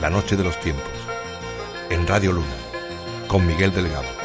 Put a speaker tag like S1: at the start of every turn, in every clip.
S1: La Noche de los Tiempos, en Radio Luna, con Miguel Delgado.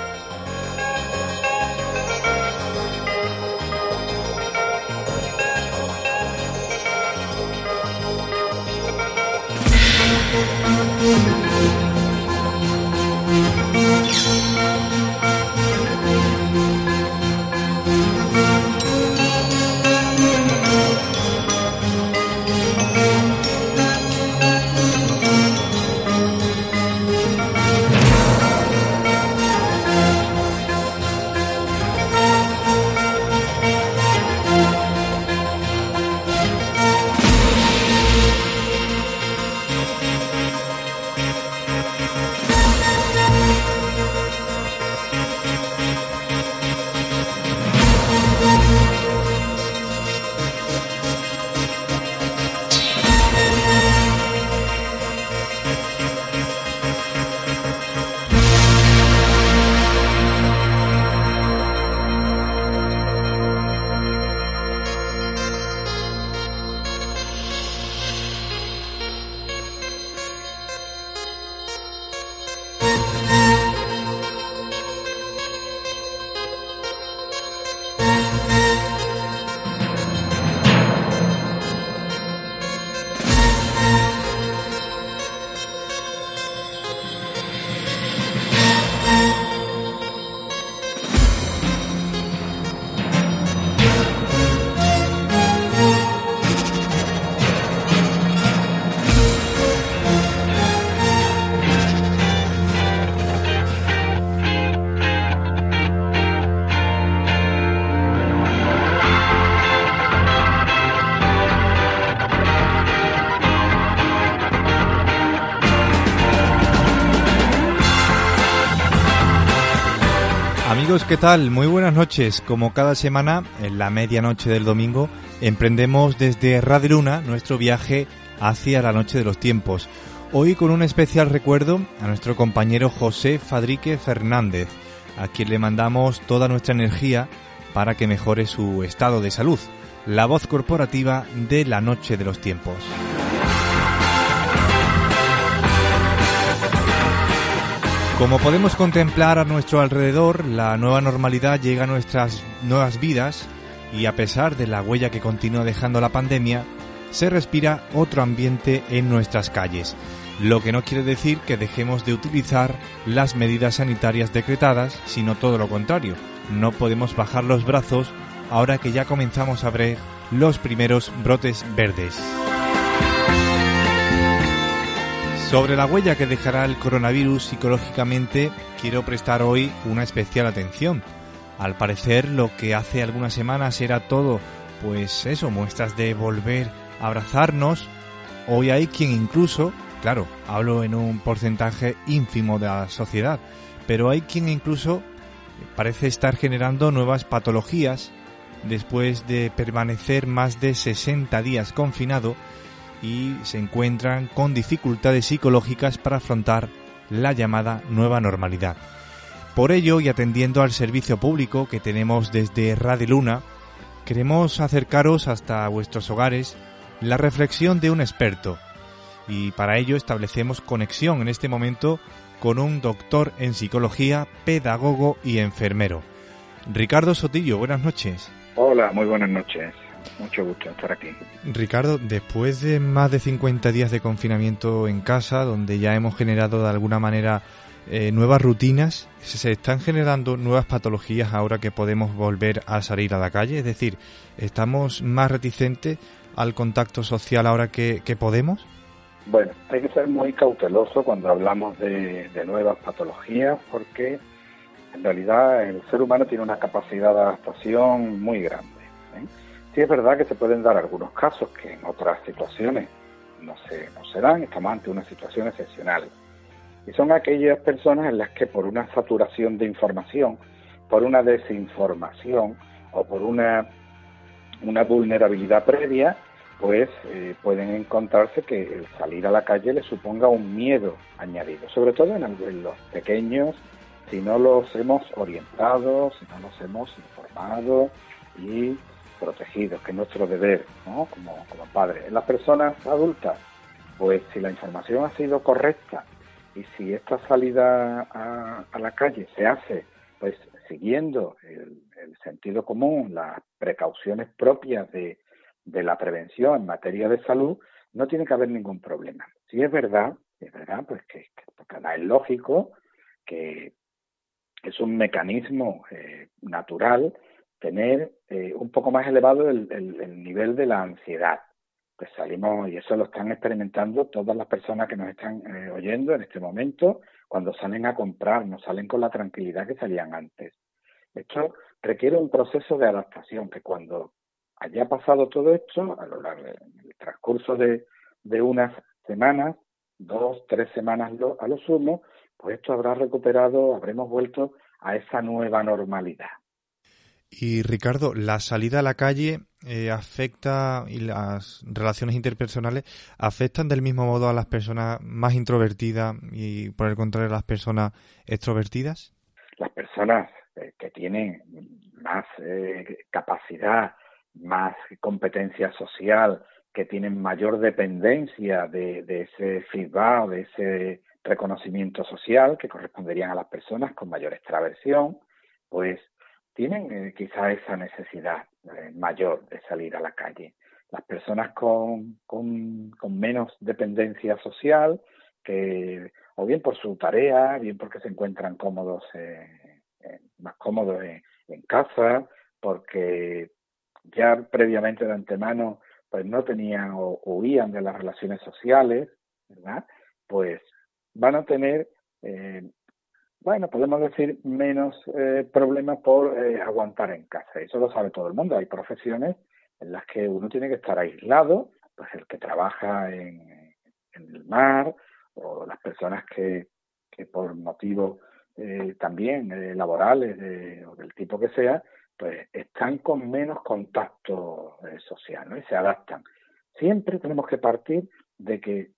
S2: ¿Qué tal? Muy buenas noches. Como cada semana, en la medianoche del domingo, emprendemos desde Radio Luna nuestro viaje hacia la noche de los tiempos. Hoy con un especial recuerdo a nuestro compañero José Fadrique Fernández, a quien le mandamos toda nuestra energía para que mejore su estado de salud. La voz corporativa de la noche de los tiempos. Como podemos contemplar a nuestro alrededor, la nueva normalidad llega a nuestras nuevas vidas y a pesar de la huella que continúa dejando la pandemia, se respira otro ambiente en nuestras calles, lo que no quiere decir que dejemos de utilizar las medidas sanitarias decretadas, sino todo lo contrario. No podemos bajar los brazos ahora que ya comenzamos a ver los primeros brotes verdes. Sobre la huella que dejará el coronavirus psicológicamente, quiero prestar hoy una especial atención. Al parecer, lo que hace algunas semanas era todo, pues eso, muestras de volver a abrazarnos. Hoy hay quien incluso, claro, hablo en un porcentaje ínfimo de la sociedad, pero hay quien incluso parece estar generando nuevas patologías después de permanecer más de 60 días confinado y se encuentran con dificultades psicológicas para afrontar la llamada nueva normalidad. Por ello, y atendiendo al servicio público que tenemos desde Radio Luna, queremos acercaros hasta vuestros hogares la reflexión de un experto. Y para ello establecemos conexión en este momento con un doctor en psicología, pedagogo y enfermero. Ricardo Sotillo, buenas noches.
S3: Hola, muy buenas noches. Mucho gusto estar aquí.
S2: Ricardo, después de más de 50 días de confinamiento en casa, donde ya hemos generado de alguna manera eh, nuevas rutinas, se están generando nuevas patologías ahora que podemos volver a salir a la calle, es decir, estamos más reticentes al contacto social ahora que, podemos.
S3: Bueno, hay que ser muy cauteloso cuando hablamos de, de nuevas patologías porque en realidad el ser humano tiene una capacidad de adaptación muy grande. ¿eh? Sí es verdad que se pueden dar algunos casos que en otras situaciones no se, no se dan, estamos ante una situación excepcional. Y son aquellas personas en las que por una saturación de información, por una desinformación o por una, una vulnerabilidad previa, pues eh, pueden encontrarse que el salir a la calle les suponga un miedo añadido, sobre todo en, en los pequeños, si no los hemos orientado, si no los hemos informado y protegidos, que es nuestro deber ¿no? como, como padres. En las personas adultas, Pues si la información ha sido correcta y si esta salida a, la calle se hace pues siguiendo el, sentido común, las precauciones propias de, la prevención en materia de salud, no tiene que haber ningún problema. Si es verdad, es verdad, pues que, es lógico que es un mecanismo eh, natural tener eh, un poco más elevado el, nivel de la ansiedad. Pues salimos, y eso lo están experimentando todas las personas que nos están eh, oyendo en este momento, cuando salen a comprar, no salen con la tranquilidad que salían antes. Esto requiere un proceso de adaptación, que cuando haya pasado todo esto, a lo largo del transcurso de, de unas semanas, dos, tres semanas a lo sumo, pues esto habrá recuperado, habremos vuelto a esa nueva normalidad.
S2: Y Ricardo, la salida a la calle eh, afecta y las relaciones interpersonales afectan del mismo modo a las personas más introvertidas y por el contrario a las personas extrovertidas.
S3: Las personas eh, que tienen más eh, capacidad, más competencia social, que tienen mayor dependencia de, de ese feedback, de ese reconocimiento social que corresponderían a las personas con mayor extraversión, pues tienen eh, quizá esa necesidad eh, mayor de salir a la calle. Las personas con, con, menos dependencia social, que o bien por su tarea, bien porque se encuentran cómodos, eh, más cómodos en, casa, porque ya previamente de antemano pues no tenían o huían de las relaciones sociales, ¿verdad? Pues van a tener bueno, podemos decir menos eh, problemas por eh, aguantar en casa. Eso lo sabe todo el mundo. Hay profesiones en las que uno tiene que estar aislado, pues el que trabaja en, el mar o las personas que, que por motivos eh, también laborales o del tipo que sea, pues están con menos contacto social ¿no? y se adaptan. Siempre tenemos que partir de que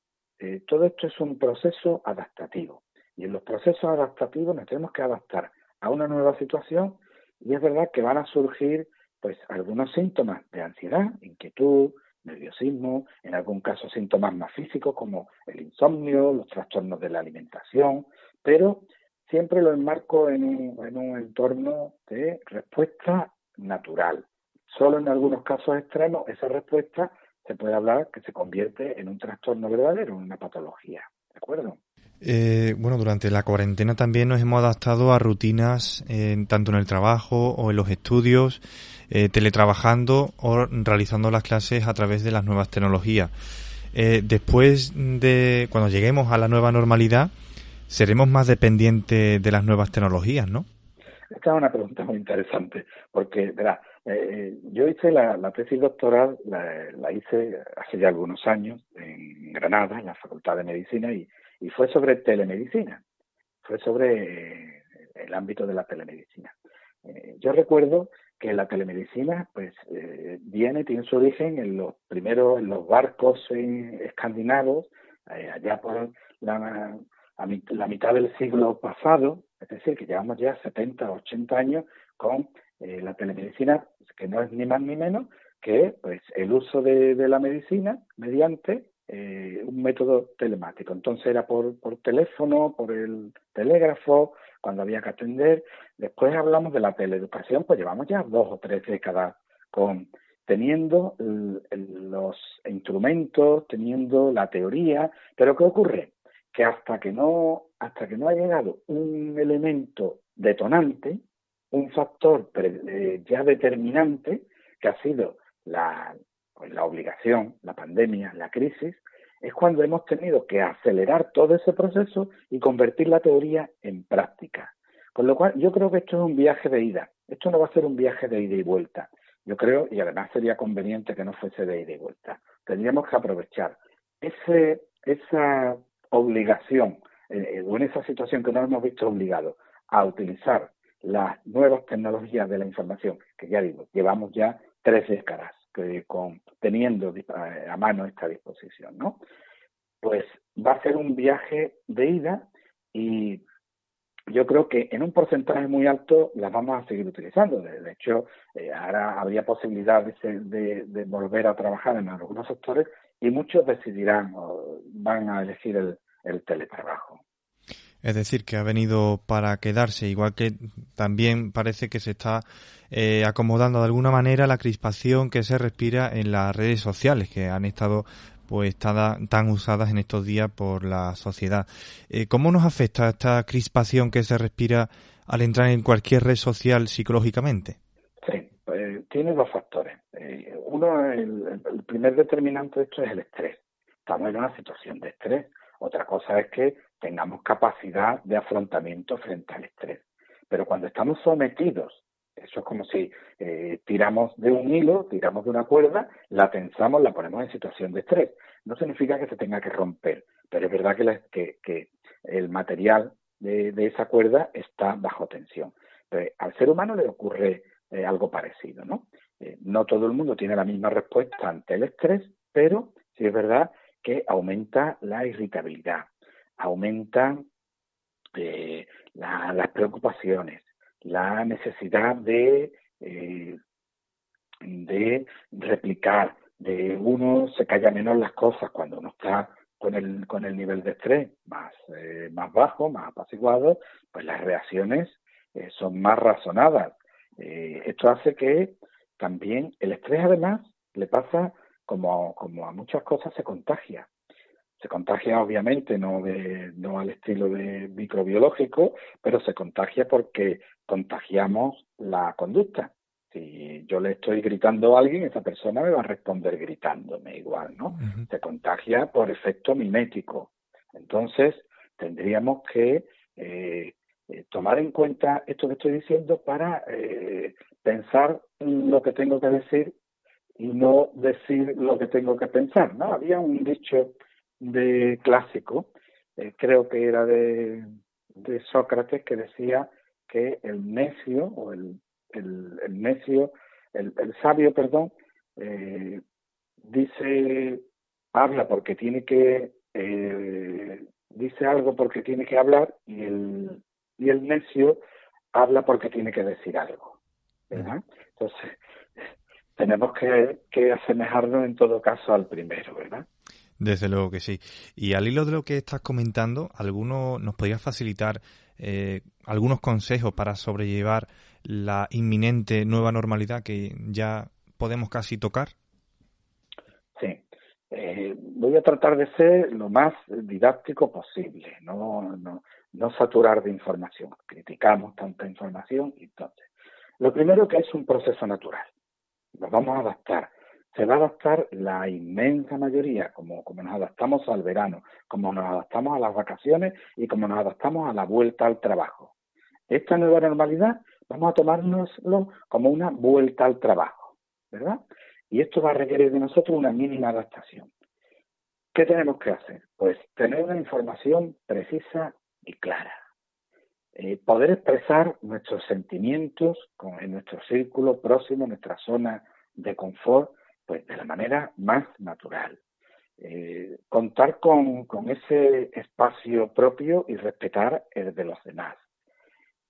S3: todo esto es un proceso adaptativo y en los procesos adaptativos nos tenemos que adaptar a una nueva situación y es verdad que van a surgir pues algunos síntomas de ansiedad, inquietud, nerviosismo, en algún caso síntomas más físicos como el insomnio, los trastornos de la alimentación, pero siempre lo enmarco en un, en un entorno de respuesta natural. Solo en algunos casos extremos esa respuesta se puede hablar que se convierte en un trastorno verdadero, en una patología. ¿De acuerdo?
S2: Eh, bueno, durante la cuarentena también nos hemos adaptado a rutinas tanto en el trabajo o en los estudios, eh, teletrabajando o realizando las clases a través de las nuevas tecnologías. Eh, después de cuando lleguemos a la nueva normalidad, seremos más dependientes de las nuevas tecnologías, ¿no?
S3: Esta es una pregunta muy interesante, porque, verá, yo hice la, tesis doctoral, la, la, hice hace ya algunos años en Granada, en la Facultad de Medicina, y, y fue sobre telemedicina, fue sobre eh, el ámbito de la telemedicina. Eh, yo recuerdo que la telemedicina pues eh, viene, tiene su origen en los primeros, en los barcos escandinavos, allá por la, la mitad del siglo pasado, es decir, que llevamos ya 70, 80 años con la telemedicina, que no es ni más ni menos que pues el uso de la medicina mediante eh, un método telemático. Entonces era por, por teléfono, por el telégrafo, cuando había que atender. Después hablamos de la teleeducación, pues llevamos ya dos o tres décadas con teniendo los instrumentos, teniendo la teoría, pero ¿qué ocurre? Que hasta que no, hasta que no ha llegado un elemento detonante, un factor eh, ya determinante, que ha sido la, pues la obligación, la pandemia, la crisis, es cuando hemos tenido que acelerar todo ese proceso y convertir la teoría en práctica. Con lo cual, yo creo que esto es un viaje de ida. Esto no va a ser un viaje de ida y vuelta. Yo creo, y además sería conveniente que no fuese de ida y vuelta. Tendríamos que aprovechar ese, esa obligación, eh, o en esa situación que nos hemos visto obligados a utilizar las nuevas tecnologías de la información, que ya digo, llevamos ya tres décadas con, teniendo a mano esta disposición, ¿no? Pues va a ser un viaje de ida y yo creo que en un porcentaje muy alto las vamos a seguir utilizando. De, hecho, eh, ahora habría posibilidad de, volver a trabajar en algunos sectores y muchos decidirán o van a elegir el, el teletrabajo.
S2: Es decir, que ha venido para quedarse, igual que también parece que se está eh, acomodando de alguna manera la crispación que se respira en las redes sociales, que han estado pues tan, tan usadas en estos días por la sociedad. Eh, ¿Cómo nos afecta esta crispación que se respira al entrar en cualquier red social psicológicamente?
S3: Sí, pues, tiene dos factores. Eh, uno, el, el, primer determinante de esto es el estrés. Estamos en una situación de estrés. Otra cosa es que tengamos capacidad de afrontamiento frente al estrés. Pero cuando estamos sometidos eso es como si eh, tiramos de un hilo, tiramos de una cuerda, la tensamos, la ponemos en situación de estrés. No significa que se tenga que romper, pero es verdad que, el material de, esa cuerda está bajo tensión. al ser humano le ocurre eh, algo parecido, ¿no? Eh, no todo el mundo tiene la misma respuesta ante el estrés, pero sí es verdad que aumenta la irritabilidad, aumenta las preocupaciones, la necesidad de, eh, de replicar, de uno se calla menos las cosas cuando uno está con el, con el nivel de estrés más, eh, más bajo, más apaciguado, pues las reacciones eh, son más razonadas. esto hace que también el estrés además le pasa como, como a muchas cosas se contagia. Se contagia obviamente no de no al estilo de microbiológico pero se contagia porque contagiamos la conducta. Si yo le estoy gritando a alguien esa persona me va a responder gritándome igual no se contagia por efecto mimético. Entonces tendríamos que eh, eh, tomar en cuenta esto que estoy diciendo para eh, pensar lo que tengo que decir y no decir lo que tengo que pensar no había un dicho de clásico, eh, creo que era de, de, Sócrates, que decía que el necio, o el, el, el necio, el, el, sabio, perdón, eh, dice, habla porque tiene que, eh, dice algo porque tiene que hablar, y el, y el necio habla porque tiene que decir algo. ¿verdad? Entonces, tenemos que, que asemejarnos en todo caso al primero, ¿verdad?
S2: Desde luego que sí. Y al hilo de lo que estás comentando, ¿alguno nos podría facilitar eh, algunos consejos para sobrellevar la inminente nueva normalidad que ya podemos casi tocar?
S3: Sí. Eh, voy a tratar de ser lo más didáctico posible, no, no, no saturar de información. Criticamos tanta información y entonces. Lo primero que es un proceso natural. Nos vamos a adaptar se va a adaptar la inmensa mayoría, como, como nos adaptamos al verano, como nos adaptamos a las vacaciones y como nos adaptamos a la vuelta al trabajo. Esta nueva normalidad vamos a tomárnoslo como una vuelta al trabajo, ¿verdad? Y esto va a requerir de nosotros una mínima adaptación. ¿Qué tenemos que hacer? Pues tener una información precisa y clara. Eh, poder expresar nuestros sentimientos en nuestro círculo próximo, en nuestra zona de confort, pues de la manera más natural. Eh, contar con, con, ese espacio propio y respetar el de los demás.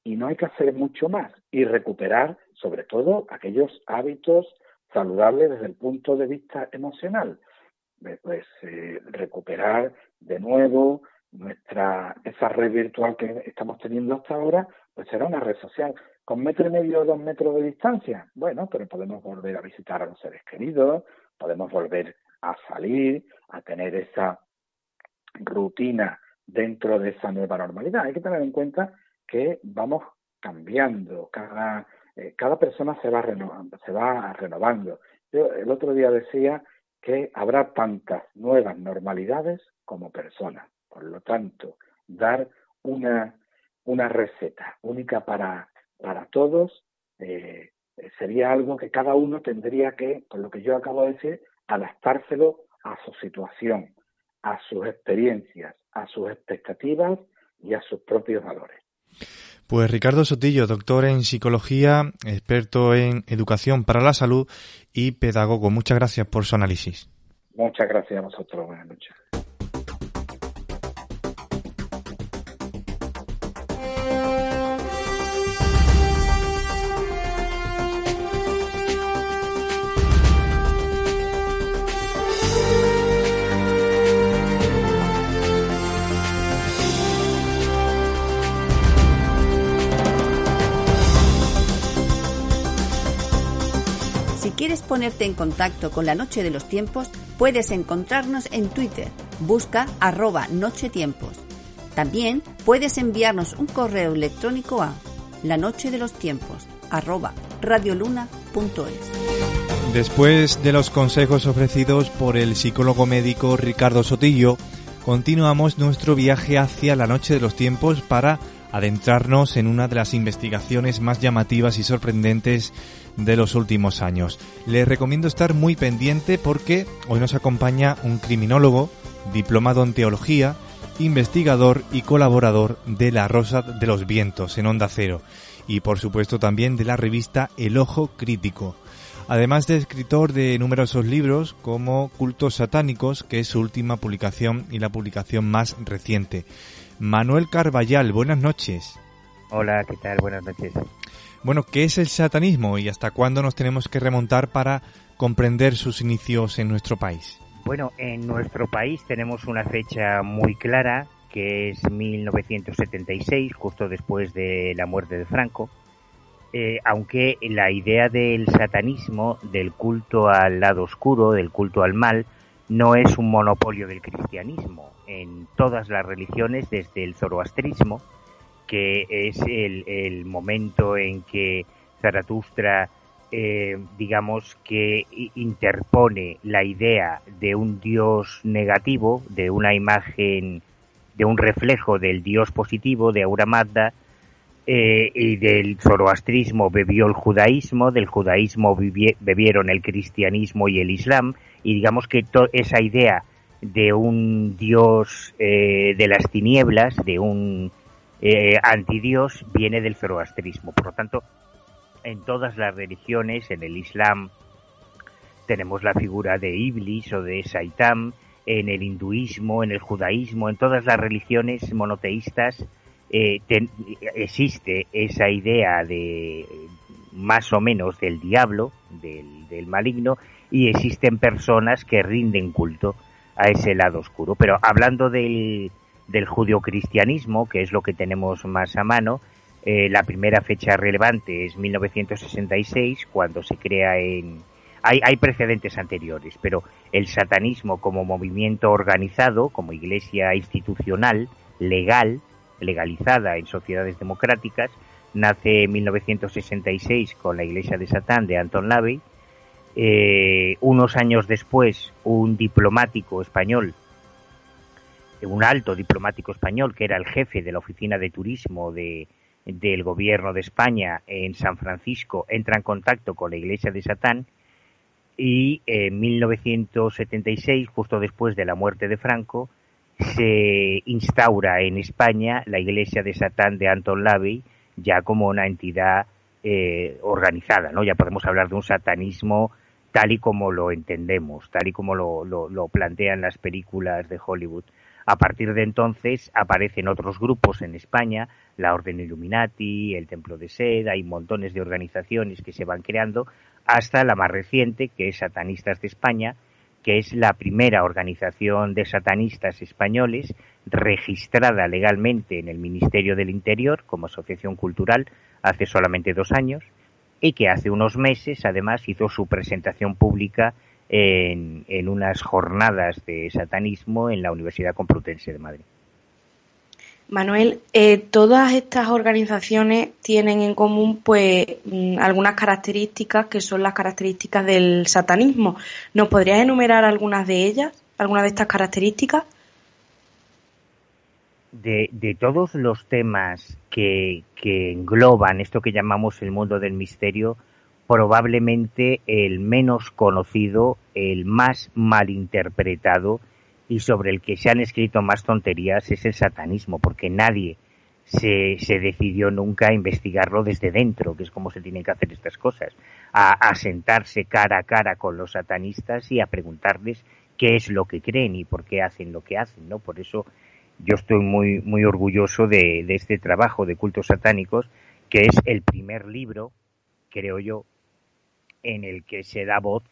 S3: Y no hay que hacer mucho más y recuperar sobre todo aquellos hábitos saludables desde el punto de vista emocional. Eh, pues recuperar de nuevo nuestra esa red virtual que estamos teniendo hasta ahora, pues será una red social con metro y medio o dos metros de distancia. Bueno, pero podemos volver a visitar a los seres queridos, podemos volver a salir, a tener esa rutina dentro de esa nueva normalidad. Hay que tener en cuenta que vamos cambiando, cada, eh, cada persona se va, renovando, se va renovando. Yo el otro día decía que habrá tantas nuevas normalidades como personas. Por lo tanto, dar una, una receta única para para todos, eh, sería algo que cada uno tendría que, con lo que yo acabo de decir, adaptárselo a su situación, a sus experiencias, a sus expectativas y a sus propios valores.
S2: Pues Ricardo Sotillo, doctor en psicología, experto en educación para la salud y pedagogo. Muchas gracias por su análisis.
S3: Muchas gracias a vosotros. Buenas noches.
S4: Ponerte en contacto con la Noche de los Tiempos, puedes encontrarnos en Twitter. Busca arroba nochetiempos. También puedes enviarnos un correo electrónico a la noche de los tiempos arroba radioluna.es.
S2: Después de los consejos ofrecidos por el psicólogo médico Ricardo Sotillo, continuamos nuestro viaje hacia la noche de los tiempos para adentrarnos en una de las investigaciones más llamativas y sorprendentes de los últimos años. Les recomiendo estar muy pendiente porque hoy nos acompaña un criminólogo, diplomado en teología, investigador y colaborador de La Rosa de los Vientos en Onda Cero y por supuesto también de la revista El Ojo Crítico. Además de escritor de numerosos libros como Cultos Satánicos, que es su última publicación y la publicación más reciente. Manuel Carballal, buenas noches.
S5: Hola, ¿qué tal? Buenas noches.
S2: Bueno, ¿qué es el satanismo y hasta cuándo nos tenemos que remontar para comprender sus inicios en nuestro país?
S5: Bueno, en nuestro país tenemos una fecha muy clara, que es 1976, justo después de la muerte de Franco, eh, aunque la idea del satanismo, del culto al lado oscuro, del culto al mal, no es un monopolio del cristianismo. En todas las religiones, desde el zoroastrismo, que es el, momento en que Zaratustra, eh, digamos, que interpone la idea de un dios negativo, de una imagen de un reflejo del dios positivo de Aura Mazda eh, y del zoroastrismo bebió el judaísmo, del judaísmo bebieron el cristianismo y el islam y digamos que esa idea de un dios eh, de las tinieblas, de un eh, antidios, viene del zoroastrismo. Por lo tanto, en todas las religiones, en el islam, tenemos la figura de Iblis o de Saitam, en el hinduismo, en el judaísmo, en todas las religiones monoteístas eh, existe esa idea de más o menos del diablo, del, maligno, y existen personas que rinden culto a ese lado oscuro. Pero hablando del, del judio-cristianismo, que es lo que tenemos más a mano, eh, la primera fecha relevante es 1966, cuando se crea en, hay, precedentes anteriores, pero el satanismo como movimiento organizado, como iglesia institucional, legal, legalizada en sociedades democráticas, nace en 1966 con la Iglesia de Satán de Anton Lavey. Eh, unos años después, un diplomático español, un alto diplomático español, que era el jefe de la oficina de turismo de, del gobierno de España en San Francisco, entra en contacto con la Iglesia de Satán y en 1976, justo después de la muerte de Franco, se instaura en España la Iglesia de Satán de Anton Lavey ya como una entidad eh, organizada, ¿no? Ya podemos hablar de un satanismo tal y como lo entendemos, tal y como lo, lo, lo plantean las películas de Hollywood. A partir de entonces aparecen otros grupos en España, la Orden Illuminati, el Templo de Sed, hay montones de organizaciones que se van creando, hasta la más reciente, que es Satanistas de España, que es la primera organización de satanistas españoles registrada legalmente en el Ministerio del Interior como asociación cultural hace solamente dos años y que hace unos meses además hizo su presentación pública en, en unas jornadas de satanismo en la Universidad Complutense de Madrid.
S6: Manuel, eh, todas estas organizaciones tienen en común pues mm, algunas características que son las características del satanismo. ¿Nos podrías enumerar algunas de ellas, algunas de estas características?
S5: De, de todos los temas que, que engloban esto que llamamos el mundo del misterio, probablemente el menos conocido, el más malinterpretado y sobre el que se han escrito más tonterías es el satanismo, porque nadie se, se decidió nunca a investigarlo desde dentro, que es como se tienen que hacer estas cosas, a, a sentarse cara a cara con los satanistas y a preguntarles qué es lo que creen y por qué hacen lo que hacen, ¿no? Por eso yo estoy muy, muy orgulloso de, de este trabajo de cultos satánicos, que es el primer libro, creo yo, en el que se da voz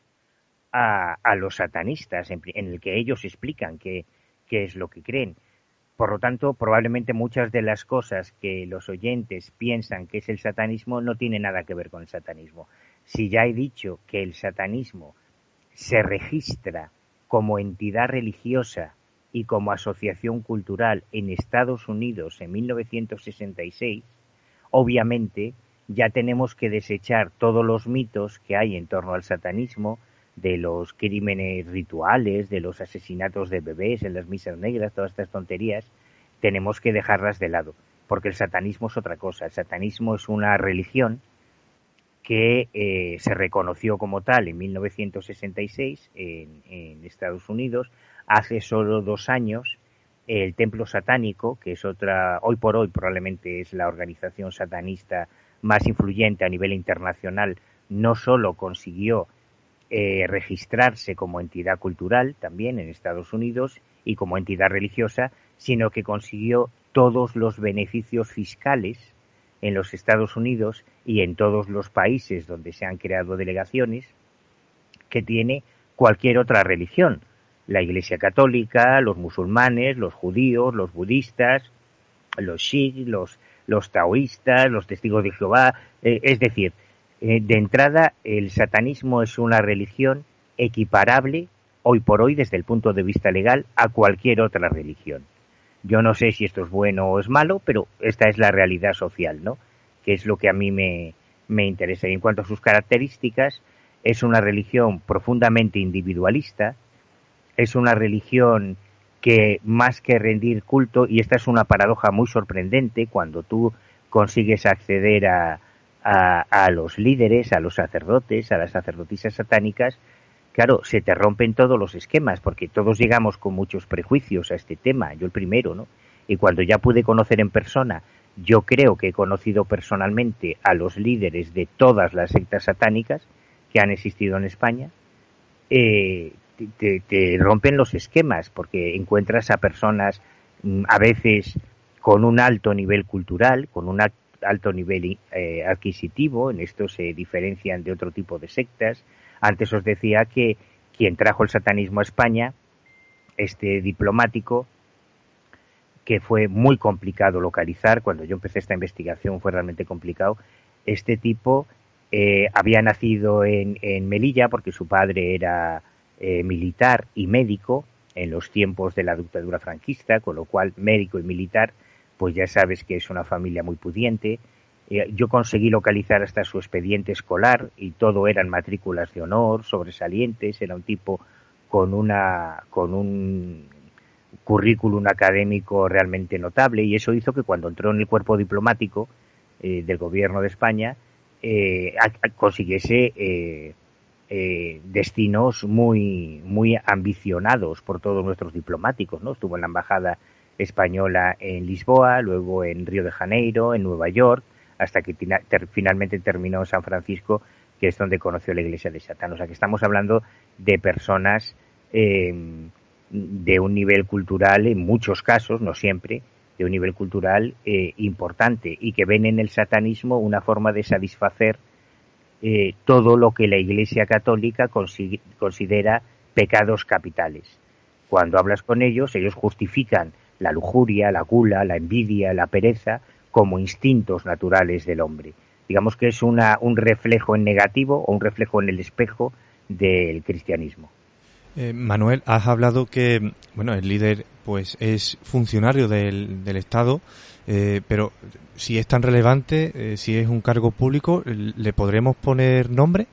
S5: a, los satanistas, en, el que ellos explican qué, qué es lo que creen. Por lo tanto, probablemente muchas de las cosas que los oyentes piensan que es el satanismo no tienen nada que ver con el satanismo. si ya he dicho que el satanismo se registra como entidad religiosa y como asociación cultural en Estados Unidos en 1966, obviamente ya tenemos que desechar todos los mitos que hay en torno al satanismo, de los crímenes rituales, de los asesinatos de bebés en las misas negras, todas estas tonterías, tenemos que dejarlas de lado, porque el satanismo es otra cosa. El satanismo es una religión que eh, se reconoció como tal en 1966 en, en, Estados Unidos. Hace solo dos años, el Templo Satánico, que es otra, hoy por hoy probablemente es la organización satanista más influyente a nivel internacional, no solo consiguió eh, registrarse como entidad cultural también en Estados Unidos y como entidad religiosa, sino que consiguió todos los beneficios fiscales en los Estados Unidos y en todos los países donde se han creado delegaciones que tiene cualquier otra religión. La Iglesia Católica, los musulmanes, los judíos, los budistas, los sikhs, los, los taoístas, los testigos de Jehová. Eh, es decir, eh, de entrada, el satanismo es una religión equiparable hoy por hoy desde el punto de vista legal a cualquier otra religión. Yo no sé si esto es bueno o es malo, pero esta es la realidad social, ¿no? Que es lo que a mí me, me interesa. Y en cuanto a sus características, es una religión profundamente individualista, es una religión que más que rendir culto, y esta es una paradoja muy sorprendente cuando tú consigues acceder a, a, los líderes, a los sacerdotes, a las sacerdotisas satánicas, claro, se te rompen todos los esquemas, porque todos llegamos con muchos prejuicios a este tema, yo el primero, ¿no? Y cuando ya pude conocer en persona, yo creo que he conocido personalmente a los líderes de todas las sectas satánicas que han existido en España, eh, te, te, rompen los esquemas, porque encuentras a personas mm, a veces con un alto nivel cultural, con un alto nivel eh, adquisitivo, en esto se diferencian de otro tipo de sectas, antes os decía que quien trajo el satanismo a España, este diplomático, que fue muy complicado localizar, cuando yo empecé esta investigación fue realmente complicado, este tipo eh, había nacido en, en, Melilla porque su padre era eh, militar y médico en los tiempos de la dictadura franquista, con lo cual médico y militar, pues ya sabes que es una familia muy pudiente, eh, yo conseguí localizar hasta su expediente escolar y todo eran matrículas de honor, sobresalientes, era un tipo con una con un currículum académico realmente notable y eso hizo que cuando entró en el cuerpo diplomático eh, del gobierno de España eh, consiguiese eh, destinos muy muy ambicionados por todos nuestros diplomáticos, ¿no? Estuvo en la embajada española en Lisboa, luego en Río de Janeiro, en Nueva York, hasta que finalmente terminó en San Francisco, que es donde conoció la iglesia de Satán. O sea que estamos hablando de personas eh, de un nivel cultural, en muchos casos, no siempre, de un nivel cultural eh, importante y que ven en el satanismo una forma de satisfacer eh, todo lo que la Iglesia Católica considera pecados capitales. Cuando hablas con ellos, ellos justifican la lujuria, la gula, la envidia, la pereza, como instintos naturales del hombre. Digamos que es una, un reflejo en negativo o un reflejo en el espejo del cristianismo.
S2: Eh, Manuel, has hablado que bueno el líder pues es funcionario del, del Estado, eh, pero si es tan relevante, eh, si es un cargo público, ¿le podremos poner nombre?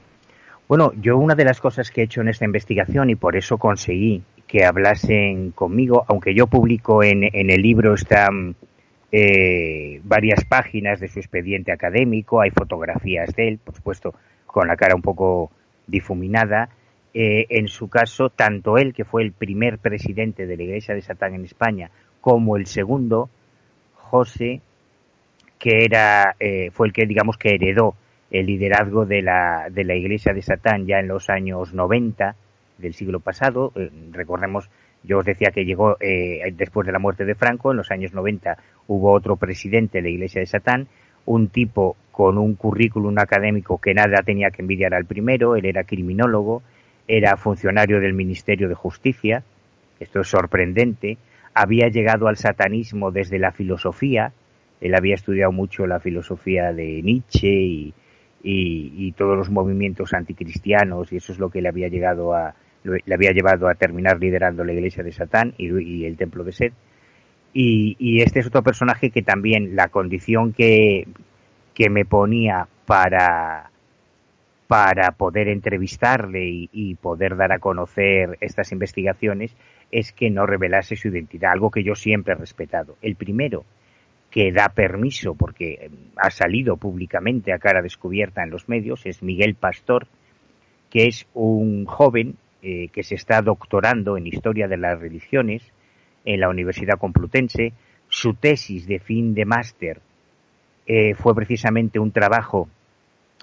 S5: Bueno, yo una de las cosas que he hecho en esta investigación y por eso conseguí que hablasen conmigo, aunque yo publico en, en el libro esta eh, varias páginas de su expediente académico, hay fotografías de él, por supuesto, con la cara un poco difuminada. Eh, en su caso, tanto él, que fue el primer presidente de la Iglesia de Satán en España, como el segundo, José, que era, eh, fue el que, digamos, que heredó el liderazgo de la, de la Iglesia de Satán ya en los años 90 del siglo pasado. Eh, recordemos yo os decía que llegó eh, después de la muerte de Franco, en los años 90 hubo otro presidente de la Iglesia de Satán, un tipo con un currículum académico que nada tenía que envidiar al primero, él era criminólogo, era funcionario del Ministerio de Justicia, esto es sorprendente, había llegado al satanismo desde la filosofía, él había estudiado mucho la filosofía de Nietzsche y, y, todos los movimientos anticristianos y eso es lo que le había llegado a le había llevado a terminar liderando la iglesia de Satán y, el templo de Sed y, este es otro personaje que también la condición que, que me ponía para para poder entrevistarle y, poder dar a conocer estas investigaciones es que no revelase su identidad, algo que yo siempre he respetado. El primero, que da permiso, porque eh, ha salido públicamente a cara descubierta en los medios, es Miguel Pastor, que es un joven eh, que se está doctorando en Historia de las Religiones en la Universidad Complutense. Su tesis de fin de máster eh, fue precisamente un trabajo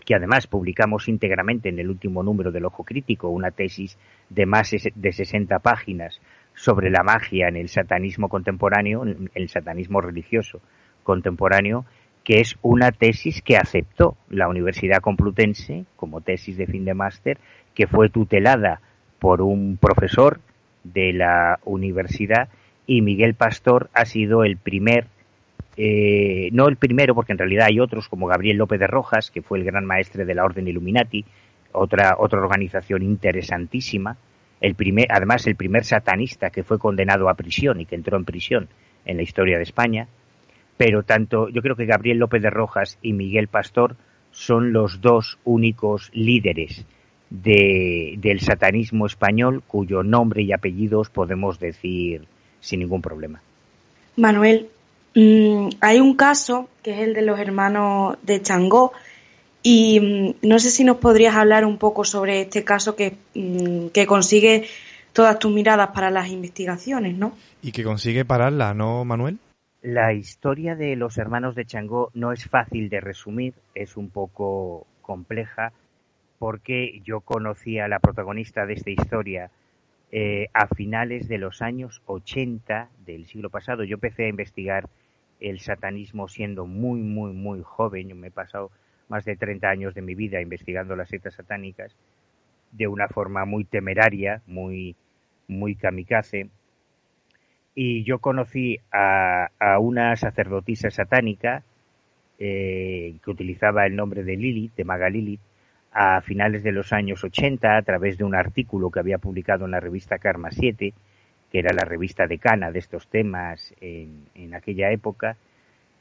S5: que además publicamos íntegramente en el último número del Ojo Crítico, una tesis de más de 60 páginas sobre la magia en el satanismo contemporáneo, el satanismo religioso contemporáneo, que es una tesis que aceptó la Universidad Complutense como tesis de fin de máster, que fue tutelada por un profesor de la universidad y Miguel Pastor ha sido el primer, eh, no el primero, porque en realidad hay otros como Gabriel López de Rojas, que fue el gran maestre de la Orden Illuminati, otra, otra organización interesantísima, el primer, además el primer satanista que fue condenado a prisión y que entró en prisión en la historia de España, pero tanto yo creo que Gabriel López de Rojas y Miguel Pastor son los dos únicos líderes de, del satanismo español cuyo nombre y apellidos podemos decir sin ningún problema.
S6: Manuel, mm, hay un caso que es el de los hermanos de Changó y mm, no sé si nos podrías hablar un poco sobre este caso que, mm, que consigue todas tus miradas para las investigaciones, ¿no?
S2: Y que consigue pararla, ¿no, Manuel?
S5: La historia de los hermanos de Changó no es fácil de resumir, es un poco compleja, porque yo conocí a la protagonista de esta historia eh, a finales de los años 80 del siglo pasado. Yo empecé a investigar el satanismo siendo muy, muy, muy joven. Yo me he pasado más de 30 años de mi vida investigando las sectas satánicas de una forma muy temeraria, muy, muy kamikaze y yo conocí a, una sacerdotisa satánica eh, que utilizaba el nombre de Lilith, de Maga Lilith, a finales de los años 80 a través de un artículo que había publicado en la revista Karma 7, que era la revista decana de estos temas en, aquella época.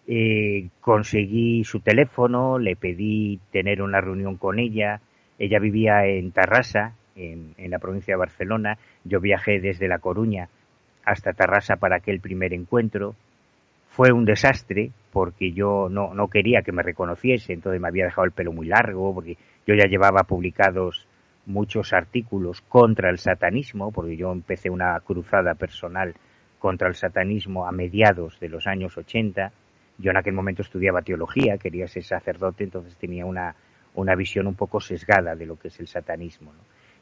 S5: Eh, conseguí su teléfono, le pedí tener una reunión con ella. Ella vivía en Tarrasa, en la provincia de Barcelona. Yo viajé desde La Coruña hasta Tarrasa para aquel primer encuentro. Fue un desastre porque yo no, no quería que me reconociese, entonces me había dejado el pelo muy largo, porque yo ya llevaba publicados muchos artículos contra el satanismo, porque yo empecé una cruzada personal contra el satanismo a mediados de los años 80. Yo en aquel momento estudiaba teología, quería ser sacerdote, entonces tenía una, una visión un poco sesgada de lo que es el satanismo.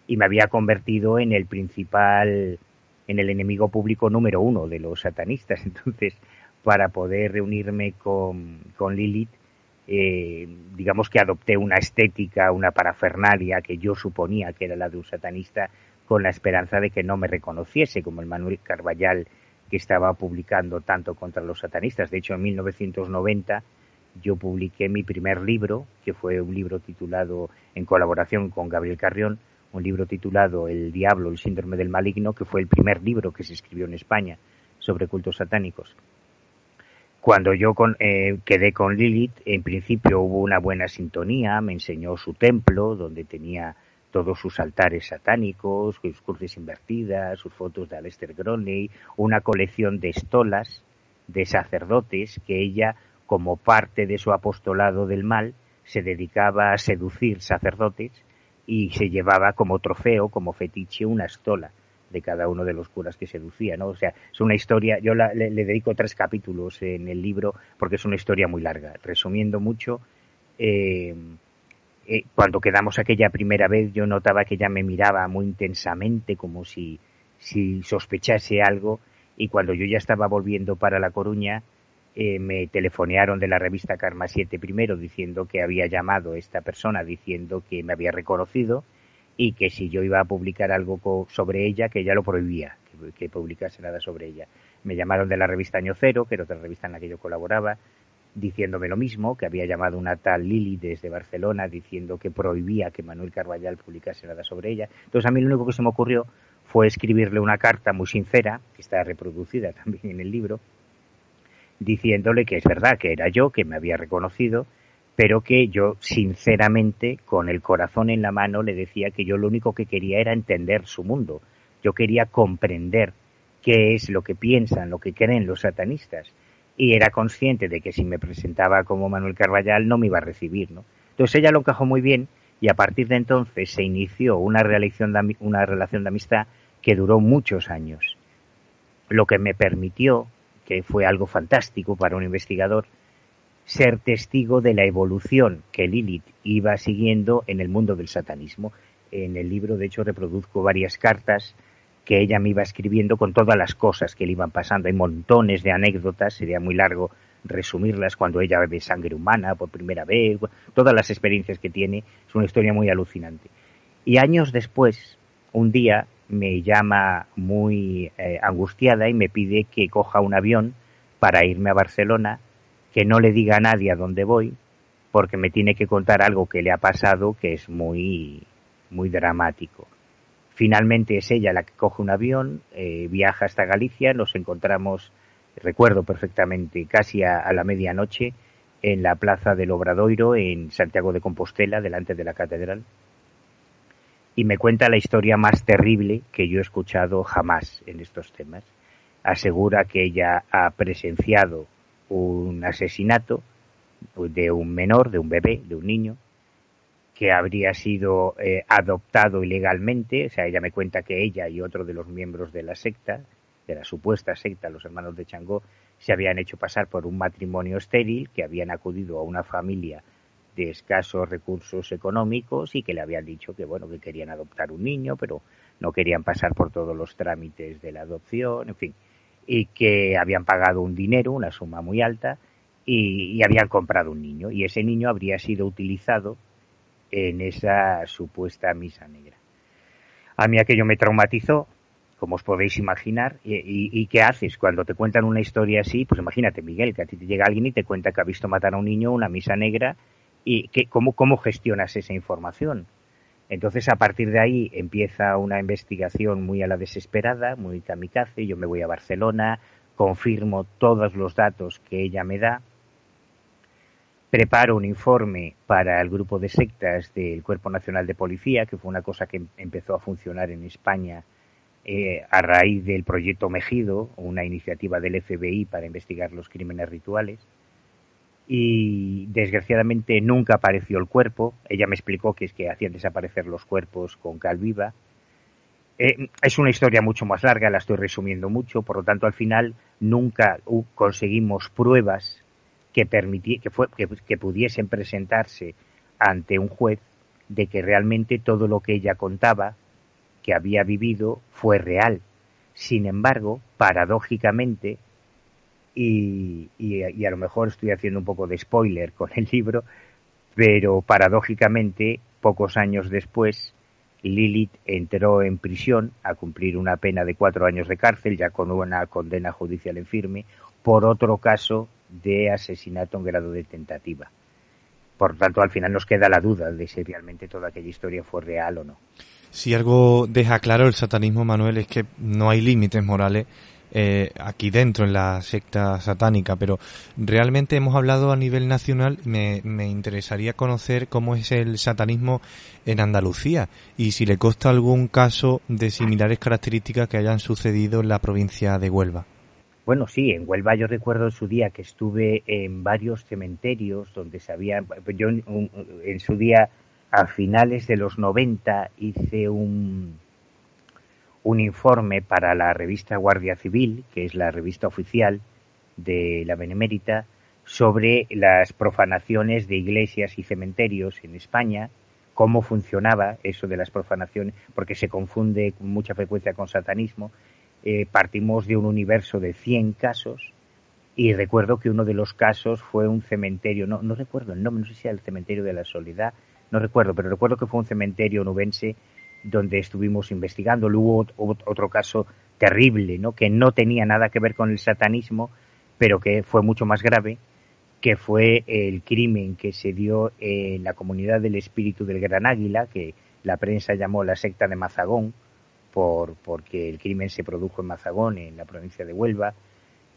S5: Y me había convertido en el principal en el enemigo público número uno de los satanistas. Entonces, para poder reunirme con, con Lilith, eh, digamos que adopté una estética, una parafernalia que yo suponía que era la de un satanista, con la esperanza de que no me reconociese, como el Manuel Carballal que estaba publicando tanto contra los satanistas. De hecho, en 1990 yo publiqué mi primer libro, que fue un libro titulado en colaboración con Gabriel Carrión, un libro titulado El Diablo, el síndrome del maligno, que fue el primer libro que se escribió en España sobre cultos satánicos. Cuando yo eh, quedé con Lilith, en principio hubo una buena sintonía, me enseñó su templo, donde tenía todos sus altares satánicos, sus cruces invertidas, sus fotos de Aleister Crowley, una colección de estolas de sacerdotes que ella, como parte de su apostolado del mal, se dedicaba a seducir sacerdotes y se llevaba como trofeo, como fetiche, una estola de cada uno de los curas que seducía, ¿no? O sea, es una historia, yo le, dedico tres capítulos en el libro porque es una historia muy larga. Resumiendo mucho, eh, eh, cuando quedamos aquella primera vez yo notaba que ella me miraba muy intensamente como si, si sospechase algo y cuando yo ya estaba volviendo para La Coruña, eh, me telefonearon de la revista Karma 7 primero diciendo que había llamado esta persona diciendo que me había reconocido y que si yo iba a publicar algo sobre ella, que ella lo prohibía, que, publicase nada sobre ella. Me llamaron de la revista Año Cero, que era otra revista en la que yo colaboraba, diciéndome lo mismo, que había llamado una tal Lili desde Barcelona diciendo que prohibía que Manuel Carballal publicase nada sobre ella. Entonces a mí lo único que se me ocurrió fue escribirle una carta muy sincera, que está reproducida también en el libro, diciéndole que es verdad que era yo, que me había reconocido, pero que yo sinceramente, con el corazón en la mano, le decía que yo lo único que quería era entender su mundo. Yo quería comprender qué es lo que piensan, lo que creen los satanistas. Y era consciente de que si me presentaba como Manuel Carballal no me iba a recibir, ¿no? Entonces ella lo encajó muy bien y a partir de entonces se inició una relación de, una relación de amistad que duró muchos años. Lo que me permitió, que fue algo fantástico para un investigador, ser testigo de la evolución que Lilith iba siguiendo en el mundo del satanismo. En el libro, de hecho, reproduzco varias cartas que ella me iba escribiendo con todas las cosas que le iban pasando. Hay montones de anécdotas, sería muy largo resumirlas cuando ella ve sangre humana por primera vez, todas las experiencias que tiene, es una historia muy alucinante. Y años después, un día me llama muy eh, angustiada y me pide que coja un avión para irme a Barcelona que no le diga a nadie a dónde voy, porque me tiene que contar algo que le ha pasado que es muy, muy dramático. Finalmente es ella la que coge un avión, eh, viaja hasta Galicia, nos encontramos, recuerdo perfectamente, casi a, la medianoche en la plaza del Obradoiro en Santiago de Compostela, delante de la catedral. Y me cuenta la historia más terrible que yo he escuchado jamás en estos temas. Asegura que ella ha presenciado un asesinato de un menor, de un bebé, de un niño, que habría sido eh, adoptado ilegalmente. O sea, ella me cuenta que ella y otro de los miembros de la secta, de la supuesta secta, los hermanos de Changó, se habían hecho pasar por un matrimonio estéril, que habían acudido a una familia de escasos recursos económicos y que le habían dicho que bueno que querían adoptar un niño, pero no querían pasar por todos los trámites de la adopción, en fin y que habían pagado un dinero, una suma muy alta, y, habían comprado un niño. Y ese niño habría sido utilizado en esa supuesta misa negra. A mí aquello me traumatizó, como os podéis imaginar. Y, qué haces cuando te cuentan una historia así? Pues imagínate, Miguel, que a ti te llega alguien y te cuenta que ha visto matar a un niño una misa negra. ¿Y que, cómo, cómo gestionas esa información? Entonces, a partir de ahí empieza una investigación muy a la desesperada, muy kamikaze. Yo me voy a Barcelona, confirmo todos los datos que ella me da, preparo un informe para el grupo de sectas del Cuerpo Nacional de Policía, que fue una cosa que empezó a funcionar en España eh, a raíz del proyecto Mejido, una iniciativa del FBI para investigar los crímenes rituales y desgraciadamente nunca apareció el cuerpo. Ella me explicó que es que hacían desaparecer los cuerpos con cal viva. Eh, es una historia mucho más larga, la estoy resumiendo mucho, por lo tanto al final nunca conseguimos pruebas que, que, fue, que pudiesen presentarse ante un juez de que realmente todo lo que ella contaba que había vivido fue real. Sin embargo, paradójicamente, y, a lo mejor estoy haciendo un poco de spoiler con el libro, pero paradójicamente, pocos años después, Lilith entró en prisión a cumplir una pena de cuatro años de cárcel, ya con una condena judicial en firme, por otro caso de asesinato en grado de tentativa. Por tanto, al final nos queda la duda de si realmente toda aquella historia fue real o no.
S2: Si algo deja claro el satanismo, Manuel, es que no hay límites morales eh, aquí dentro en la secta satánica, pero realmente hemos hablado a nivel nacional, me, me interesaría conocer cómo es el satanismo en Andalucía y si le consta algún caso de similares características que hayan sucedido en la provincia de Huelva.
S5: Bueno, sí, en Huelva yo recuerdo en su día que estuve en varios cementerios donde se había, yo en su día a finales de los 90 hice un, un informe para la revista Guardia Civil, que es la revista oficial de la Benemérita, sobre las profanaciones de iglesias y cementerios en España, cómo funcionaba eso de las profanaciones, porque se confunde con mucha frecuencia con satanismo. Eh, partimos de un universo de 100 casos y recuerdo que uno de los casos fue un cementerio, no, no recuerdo el nombre, no sé si era el cementerio de la Soledad, no recuerdo, pero recuerdo que fue un cementerio nubense donde estuvimos investigando. Luego otro caso terrible, ¿no? que no tenía nada que ver con el satanismo, pero que fue mucho más grave, que fue el crimen que se dio en la comunidad del espíritu del Gran Águila, que la prensa llamó la secta de Mazagón, por, porque el crimen se produjo en Mazagón, en la provincia de Huelva,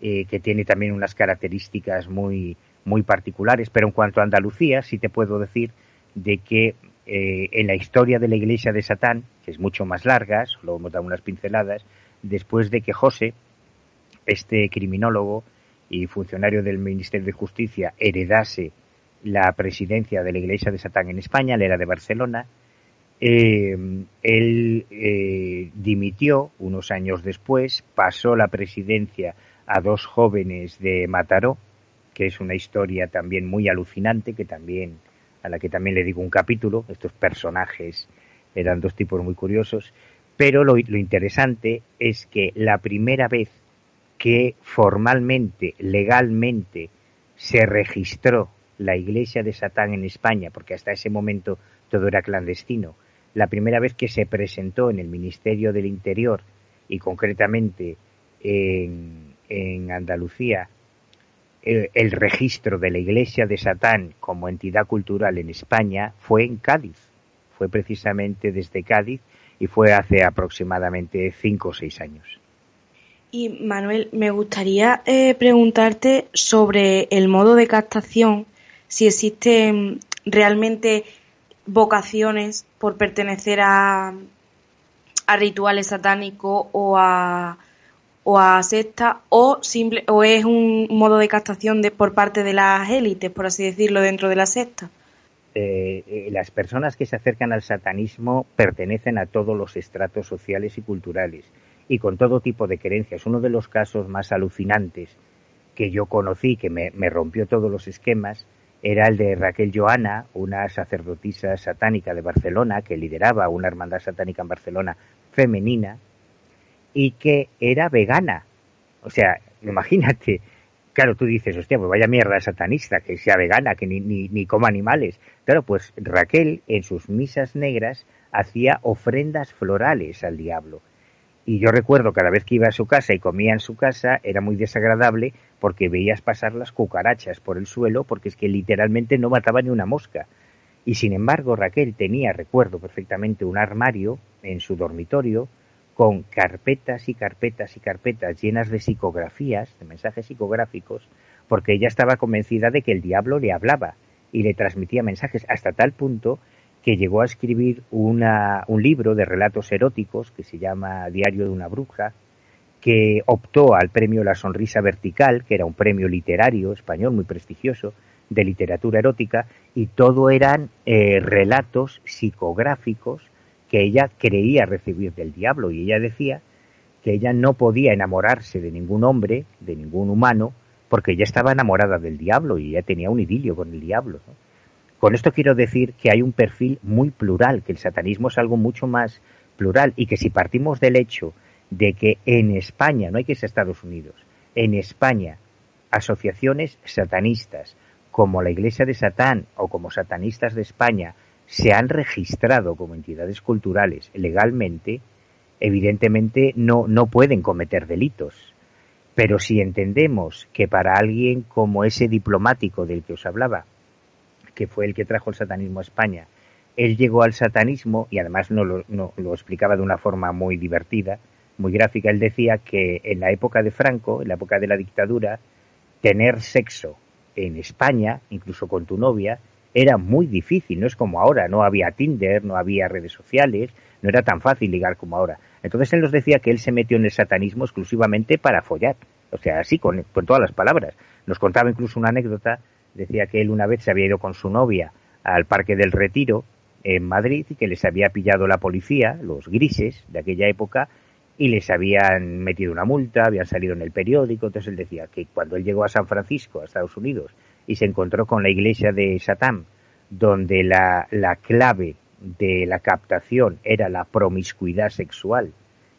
S5: eh, que tiene también unas características muy, muy particulares. Pero en cuanto a Andalucía, sí te puedo decir de que eh, en la historia de la iglesia de Satán, que es mucho más larga, solo hemos dado unas pinceladas, después de que José, este criminólogo y funcionario del Ministerio de Justicia, heredase la presidencia de la iglesia de Satán en España, él era de Barcelona, eh, él eh, dimitió unos años después, pasó la presidencia a dos jóvenes de Mataró, que es una historia también muy alucinante, que también a la que también le digo un capítulo. Estos personajes eran dos tipos muy curiosos. Pero lo, interesante es que la primera vez que formalmente, legalmente, se registró la iglesia de Satán en España, porque hasta ese momento todo era clandestino, la primera vez que se presentó en el Ministerio del Interior y concretamente en, en Andalucía el, registro de la Iglesia de Satán como entidad cultural en España fue en Cádiz. Fue precisamente desde Cádiz y fue hace aproximadamente cinco o seis años.
S6: Y Manuel, me gustaría eh, preguntarte sobre el modo de captación, si existen realmente vocaciones por pertenecer a, a rituales satánicos o a o a secta o simple o es un modo de captación de, por parte de las élites, por así decirlo, dentro de la secta.
S5: Eh, eh, las personas que se acercan al satanismo pertenecen a todos los estratos sociales y culturales y con todo tipo de creencias. Uno de los casos más alucinantes que yo conocí, que me, me rompió todos los esquemas, era el de Raquel Joana, una sacerdotisa satánica de Barcelona que lideraba una hermandad satánica en Barcelona femenina, y que era vegana. O sea, imagínate, claro, tú dices, hostia, pues vaya mierda satanista, que sea vegana, que ni, ni, ni coma animales. Claro, pues Raquel en sus misas negras hacía ofrendas florales al diablo. Y yo recuerdo cada vez que iba a su casa y comía en su casa, era muy desagradable porque veías pasar las cucarachas por el suelo porque es que literalmente no mataba ni una mosca. Y sin embargo, Raquel tenía, recuerdo perfectamente, un armario en su dormitorio con carpetas y carpetas y carpetas llenas de psicografías, de mensajes psicográficos, porque ella estaba convencida de que el diablo le hablaba y le transmitía mensajes hasta tal punto que llegó a escribir una, un libro de relatos eróticos que se llama Diario de una bruja, que optó al premio La Sonrisa Vertical, que era un premio literario español muy prestigioso de literatura erótica, y todo eran eh, relatos psicográficos que ella creía recibir del diablo y ella decía que ella no podía enamorarse de ningún hombre, de ningún humano, porque ella estaba enamorada del diablo y ella tenía un idilio con el diablo. Con esto quiero decir que hay un perfil muy plural, que el satanismo es algo mucho más plural y que si partimos del hecho de que en España, no hay que ser Estados Unidos, en España, asociaciones satanistas como la Iglesia de Satán o como Satanistas de España se han registrado como entidades culturales legalmente, evidentemente no, no pueden cometer delitos. Pero si entendemos que para alguien como ese diplomático del que os hablaba, que fue el que trajo el satanismo a España, él llegó al satanismo y además no lo, no, lo explicaba de una forma muy divertida, muy gráfica. Él decía que en la época de Franco, en la época de la dictadura, tener sexo en España, incluso con tu novia, era muy difícil, no es como ahora, no había Tinder, no había redes sociales, no era tan fácil ligar como ahora. Entonces él nos decía que él se metió en el satanismo exclusivamente para follar, o sea, así con, con todas las palabras. Nos contaba incluso una anécdota, decía que él una vez se había ido con su novia al Parque del Retiro en Madrid y que les había pillado la policía, los grises de aquella época, y les habían metido una multa, habían salido en el periódico, entonces él decía que cuando él llegó a San Francisco, a Estados Unidos, y se encontró con la iglesia de Satán, donde la, la clave de la captación era la promiscuidad sexual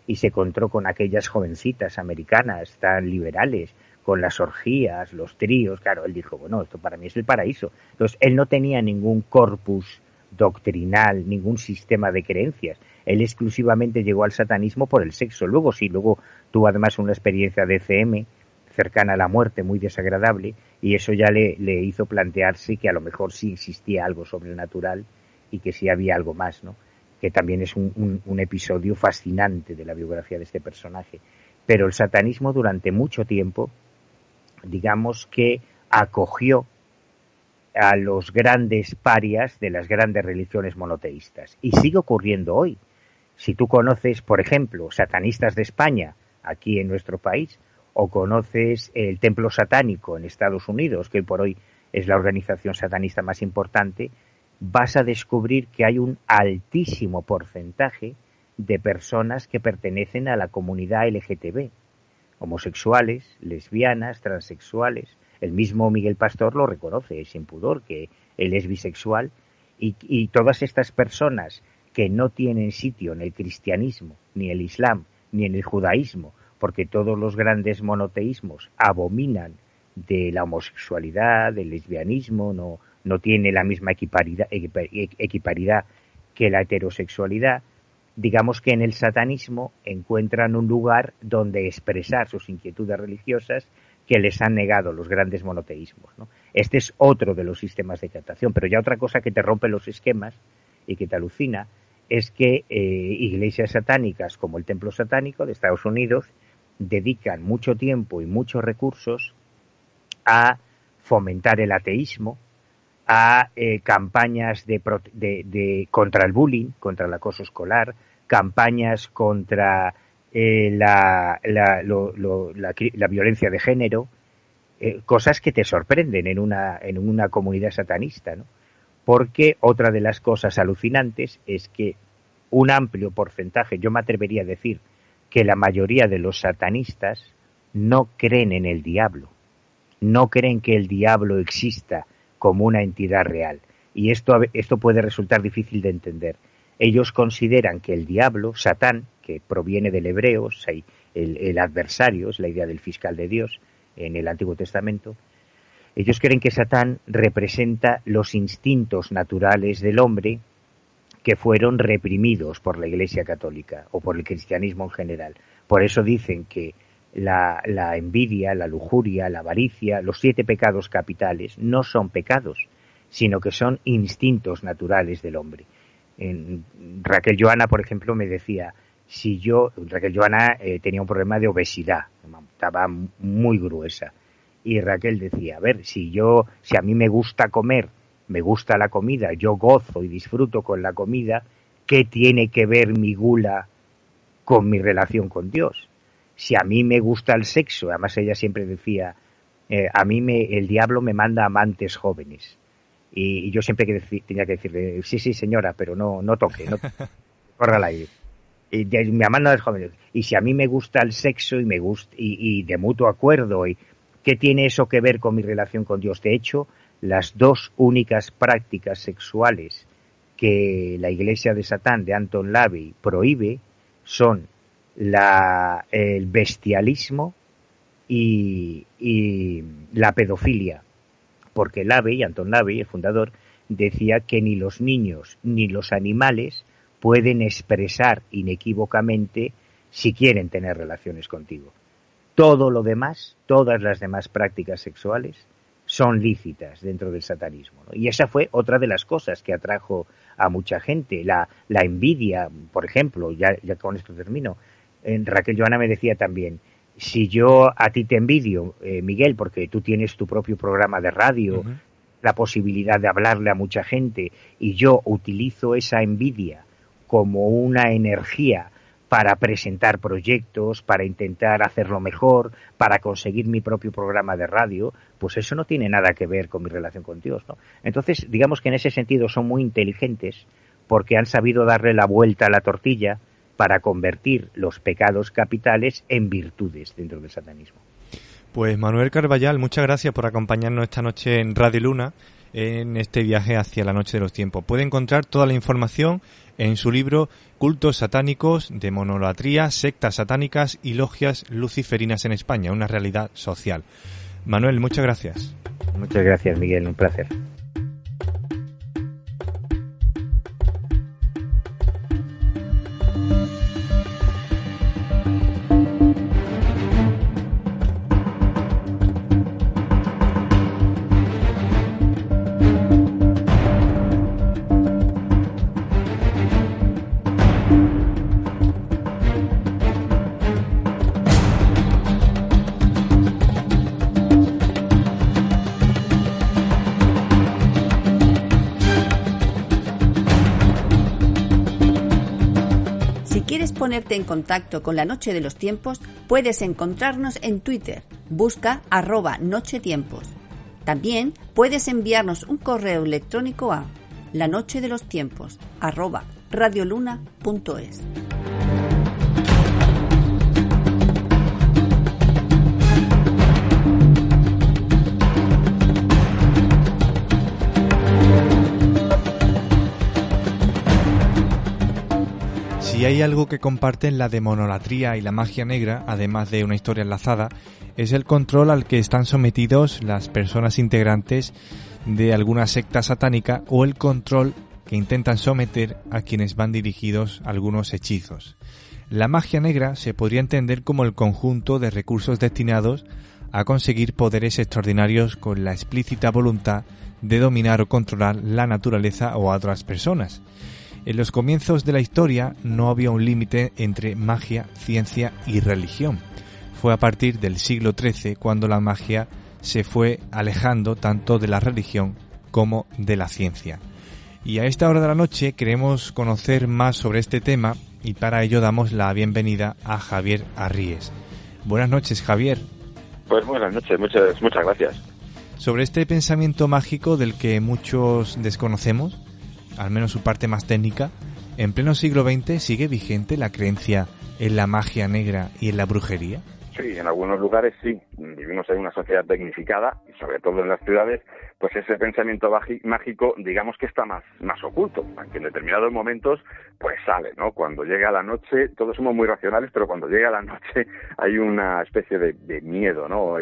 S5: y se encontró con aquellas jovencitas americanas tan liberales, con las orgías, los tríos, claro, él dijo, bueno, esto para mí es el paraíso. Entonces, él no tenía ningún corpus doctrinal, ningún sistema de creencias. Él exclusivamente llegó al satanismo por el sexo. Luego sí, luego tuvo además una experiencia de CM, cercana a la muerte, muy desagradable, y eso ya le, le hizo plantearse que a lo mejor sí existía algo sobrenatural y que sí había algo más, ¿no? que también es un, un, episodio fascinante de la biografía de este personaje. Pero el satanismo durante mucho tiempo, digamos que acogió a los grandes parias de las grandes religiones monoteístas. Y sigue ocurriendo hoy. Si tú conoces, por ejemplo, satanistas de España, aquí en nuestro país, o conoces el templo satánico en Estados Unidos, que por hoy es la organización satanista más importante, vas a descubrir que hay un altísimo porcentaje de personas que pertenecen a la comunidad LGTB, homosexuales, lesbianas, transexuales. El mismo Miguel Pastor lo reconoce sin pudor, que él es bisexual y, y todas estas personas que no tienen sitio en el cristianismo, ni el islam, ni en el judaísmo, porque todos los grandes monoteísmos abominan de la homosexualidad, del lesbianismo, no, no tiene la misma equiparidad, equiparidad que la heterosexualidad, digamos que en el satanismo encuentran un lugar donde expresar sus inquietudes religiosas que les han negado los grandes monoteísmos. Este es otro de los sistemas de captación, pero ya otra cosa que te rompe los esquemas y que te alucina es que eh, iglesias satánicas como el Templo Satánico de Estados Unidos dedican mucho tiempo y muchos recursos a fomentar el ateísmo, a eh, campañas de, contra el bullying, contra el acoso escolar, campañas contra eh, la, la, la, violencia de género, eh, cosas que te sorprenden en una, en una comunidad satanista, ¿no? Porque otra de las cosas alucinantes es que un amplio porcentaje, yo me atrevería a decir que la mayoría de los satanistas no creen en el diablo, no creen que el diablo exista como una entidad real. Y esto, esto puede resultar difícil de entender. Ellos consideran que el diablo, Satán, que proviene del hebreo, el, el adversario, es la idea del fiscal de Dios en el Antiguo Testamento, ellos creen que Satán representa los instintos naturales del hombre que fueron reprimidos por la Iglesia Católica o por el cristianismo en general. Por eso dicen que la, envidia, la lujuria, la avaricia, los siete pecados capitales no son pecados, sino que son instintos naturales del hombre. En, Raquel Joana, por ejemplo, me decía, si yo, Raquel Joana eh, tenía un problema de obesidad, estaba muy gruesa, y Raquel decía, a ver, si yo, si a mí me gusta comer, me gusta la comida, yo gozo y disfruto con la comida, ¿qué tiene que ver mi gula con mi relación con Dios? si a mí me gusta el sexo, además ella siempre decía, eh, a mí me, el diablo me manda amantes jóvenes. Y, yo siempre que tenía que decirle, sí, sí, señora, pero no, no toque, no corra al aire. Y me manda los jóvenes. Y si a mí me gusta el sexo y me gusta, y, de mutuo acuerdo, y ¿qué tiene eso que ver con mi relación con Dios? De hecho, las dos únicas prácticas sexuales que la iglesia de Satán de Anton Lavey prohíbe son el bestialismo y, la pedofilia. Porque Lavey, Anton Lavey, el fundador, decía que ni los niños ni los animales pueden expresar inequívocamente si quieren tener relaciones contigo. Todo lo demás, todas las demás prácticas sexuales, son lícitas dentro del satanismo. Y esa fue otra de las cosas que atrajo a mucha gente. La, la envidia, por ejemplo, ya, ya con esto termino, Raquel Joana me decía también, si yo a ti te envidio, eh, Miguel, porque tú tienes tu propio programa de radio, la posibilidad de hablarle a mucha gente, y yo utilizo esa envidia como una energía para presentar proyectos, para intentar hacerlo mejor, para conseguir mi propio programa de radio, pues eso no tiene nada que ver con mi relación con Dios. Entonces, digamos que en ese sentido son muy inteligentes porque han sabido darle la vuelta a la tortilla para convertir los pecados capitales en virtudes dentro del satanismo.
S2: Pues Manuel Carballal, muchas gracias por acompañarnos esta noche en Radio Luna en este viaje hacia la noche de los tiempos. Puede encontrar toda la información en su libro Cultos satánicos de monolatría, sectas satánicas y logias luciferinas en España, una realidad social. Manuel, muchas gracias.
S5: Muchas gracias, Miguel, un placer.
S4: Contacto con la Noche de los Tiempos, puedes encontrarnos en Twitter. Busca arroba Nochetiempos. También puedes enviarnos un correo electrónico a la noche de los tiempos arroba radioluna.es.
S2: Hay algo que comparten la demonolatría y la magia negra, además de una historia enlazada, es el control al que están sometidos las personas integrantes de alguna secta satánica o el control que intentan someter a quienes van dirigidos algunos hechizos. La magia negra se podría entender como el conjunto de recursos destinados a conseguir poderes extraordinarios con la explícita voluntad de dominar o controlar la naturaleza o a otras personas. En los comienzos de la historia no había un límite entre magia, ciencia y religión. Fue a partir del siglo XIII cuando la magia se fue alejando tanto de la religión como de la ciencia. Y a esta hora de la noche queremos conocer más sobre este tema y para ello damos la bienvenida a Javier Arríes. Buenas noches, Javier.
S7: Pues buenas noches, muchas, muchas gracias.
S2: Sobre este pensamiento mágico del que muchos desconocemos, al menos su parte más técnica, en pleno siglo XX sigue vigente la creencia en la magia negra y en la brujería.
S7: Sí, en algunos lugares sí. Vivimos en una sociedad tecnificada y sobre todo en las ciudades, pues ese pensamiento mágico, digamos que está más, más oculto, en determinados momentos, pues sale, ¿no? Cuando llega la noche, todos somos muy racionales, pero cuando llega la noche hay una especie de, miedo, ¿no?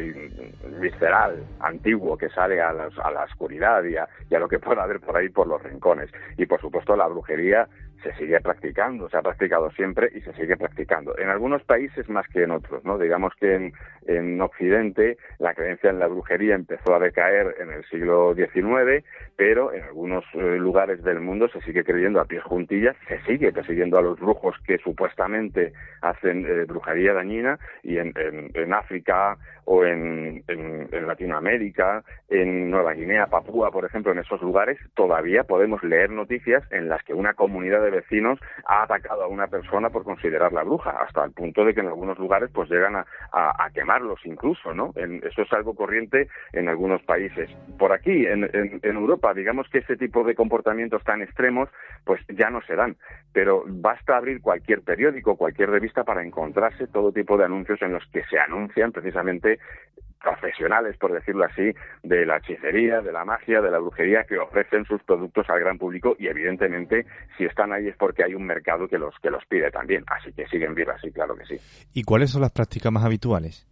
S7: visceral, antiguo, que sale a, a la oscuridad y a, y a lo que pueda haber por ahí por los rincones. Y por supuesto la brujería se sigue practicando, se ha practicado siempre y se sigue practicando. En algunos países más que en otros, ¿no? Digamos que en, en Occidente la creencia en la brujería empezó a decaer en el siglo XIX, pero en algunos eh, lugares del mundo se sigue creyendo a pies juntillas, se sigue persiguiendo a los brujos que supuestamente hacen eh, brujería dañina y en, en, África o en, en, Latinoamérica, en Nueva Guinea, Papúa, por ejemplo, en esos lugares todavía podemos leer noticias en las que una comunidad de vecinos ha atacado a una persona por considerarla bruja, hasta el punto de que en algunos lugares pues llegan a, a, quemarlos incluso, ¿no? eso es algo corriente en algunos países. Por aquí, en, en Europa, digamos que ese tipo de comportamientos tan extremos pues ya no se dan, pero basta abrir cualquier periódico, cualquier revista para encontrarse todo tipo de anuncios en los que se anuncian precisamente profesionales, por decirlo así, de la hechicería, de la magia, de la brujería, que ofrecen sus productos al gran público y evidentemente si están ahí es porque hay un mercado que los que los pide también, así que siguen vivas, sí, claro que sí.
S2: ¿Y cuáles son las prácticas más habituales?